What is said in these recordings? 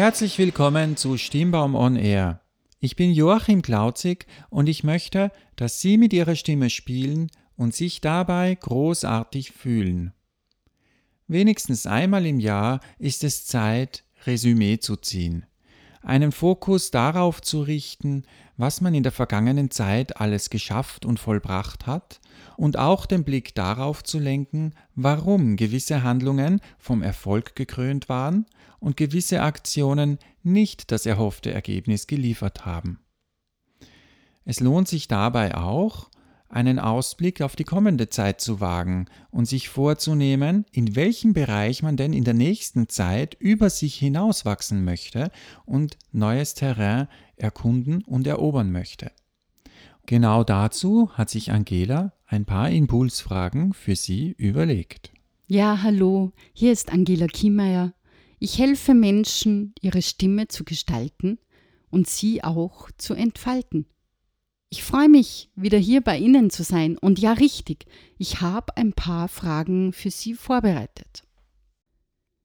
Herzlich willkommen zu Stimmbaum on Air. Ich bin Joachim Klauzig und ich möchte, dass Sie mit Ihrer Stimme spielen und sich dabei großartig fühlen. Wenigstens einmal im Jahr ist es Zeit, Resümee zu ziehen, einen Fokus darauf zu richten, was man in der vergangenen Zeit alles geschafft und vollbracht hat und auch den Blick darauf zu lenken, warum gewisse Handlungen vom Erfolg gekrönt waren und gewisse Aktionen nicht das erhoffte Ergebnis geliefert haben. Es lohnt sich dabei auch, einen Ausblick auf die kommende Zeit zu wagen und sich vorzunehmen, in welchem Bereich man denn in der nächsten Zeit über sich hinauswachsen möchte und neues Terrain erkunden und erobern möchte. Genau dazu hat sich Angela ein paar Impulsfragen für Sie überlegt. Ja, hallo, hier ist Angela Kiemeyer. Ich helfe Menschen, ihre Stimme zu gestalten und sie auch zu entfalten. Ich freue mich, wieder hier bei Ihnen zu sein. Und ja, richtig, ich habe ein paar Fragen für Sie vorbereitet.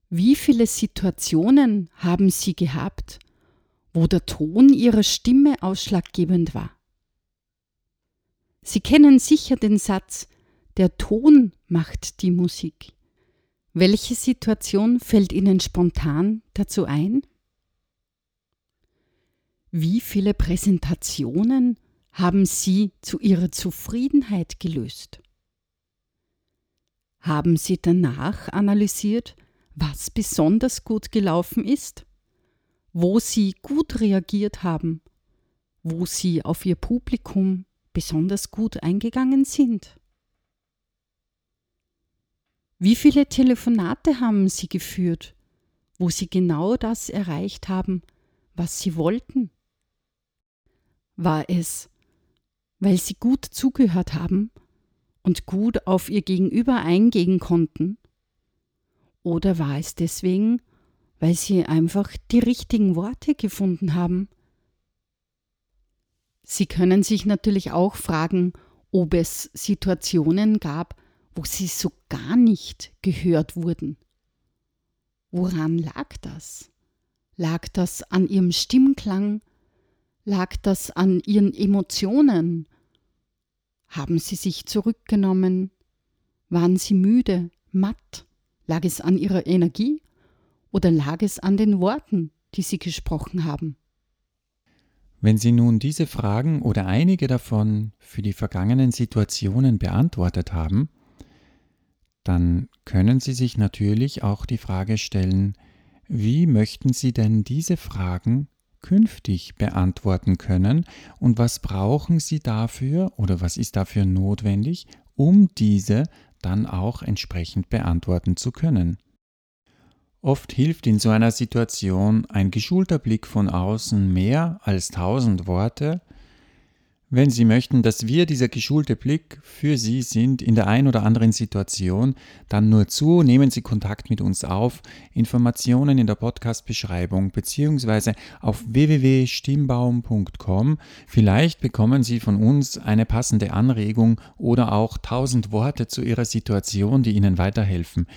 Wie viele Situationen haben Sie gehabt, wo der Ton Ihrer Stimme ausschlaggebend war? Sie kennen sicher den Satz, der Ton macht die Musik. Welche Situation fällt Ihnen spontan dazu ein? Wie viele Präsentationen haben Sie zu Ihrer Zufriedenheit gelöst? Haben Sie danach analysiert, was besonders gut gelaufen ist, wo Sie gut reagiert haben, wo Sie auf Ihr Publikum besonders gut eingegangen sind? Wie viele Telefonate haben Sie geführt, wo Sie genau das erreicht haben, was Sie wollten? War es weil sie gut zugehört haben und gut auf ihr Gegenüber eingehen konnten? Oder war es deswegen, weil sie einfach die richtigen Worte gefunden haben? Sie können sich natürlich auch fragen, ob es Situationen gab, wo sie so gar nicht gehört wurden. Woran lag das? Lag das an ihrem Stimmklang, Lag das an ihren Emotionen? Haben sie sich zurückgenommen? Waren sie müde, matt? Lag es an ihrer Energie? Oder lag es an den Worten, die sie gesprochen haben? Wenn Sie nun diese Fragen oder einige davon für die vergangenen Situationen beantwortet haben, dann können Sie sich natürlich auch die Frage stellen, wie möchten Sie denn diese Fragen künftig beantworten können und was brauchen Sie dafür oder was ist dafür notwendig, um diese dann auch entsprechend beantworten zu können. Oft hilft in so einer Situation ein geschulter Blick von außen mehr als tausend Worte, wenn Sie möchten, dass wir dieser geschulte Blick für Sie sind in der ein oder anderen Situation, dann nur zu, nehmen Sie Kontakt mit uns auf. Informationen in der Podcast-Beschreibung bzw. auf www.stimmbaum.com. Vielleicht bekommen Sie von uns eine passende Anregung oder auch tausend Worte zu Ihrer Situation, die Ihnen weiterhelfen.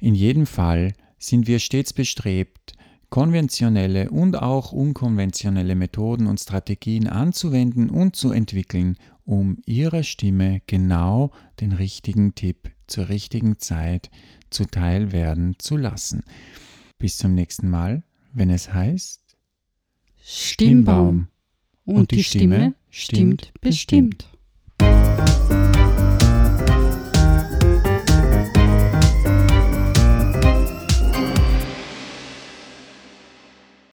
In jedem Fall sind wir stets bestrebt, konventionelle und auch unkonventionelle Methoden und Strategien anzuwenden und zu entwickeln, um Ihrer Stimme genau den richtigen Tipp zur richtigen Zeit zuteil werden zu lassen. Bis zum nächsten Mal, wenn es heißt Stimmbaum. Und, und die, die Stimme, Stimme stimmt bestimmt. bestimmt.